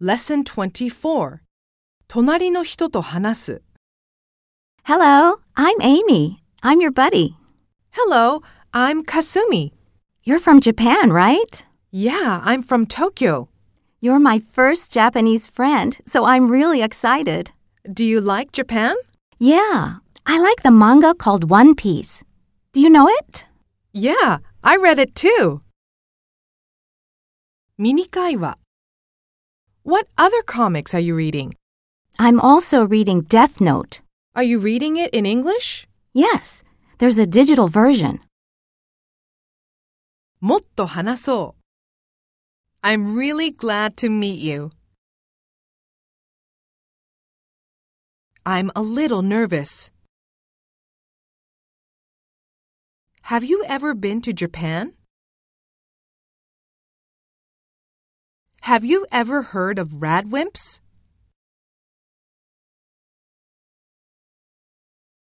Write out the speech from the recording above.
Lesson 24隣の人と話す Hello, I'm Amy. I'm your buddy. Hello, I'm Kasumi. You're from Japan, right? Yeah, I'm from Tokyo. You're my first Japanese friend, so I'm really excited. Do you like Japan? Yeah, I like the manga called One Piece. Do you know it? Yeah, I read it too. ミニ会話 What other comics are you reading? I'm also reading Death Note. Are you reading it in English? Yes, there's a digital version. もっと話そう I'm really glad to meet you. I'm a little nervous. Have you ever been to Japan? Have you ever heard of RADWIMPS?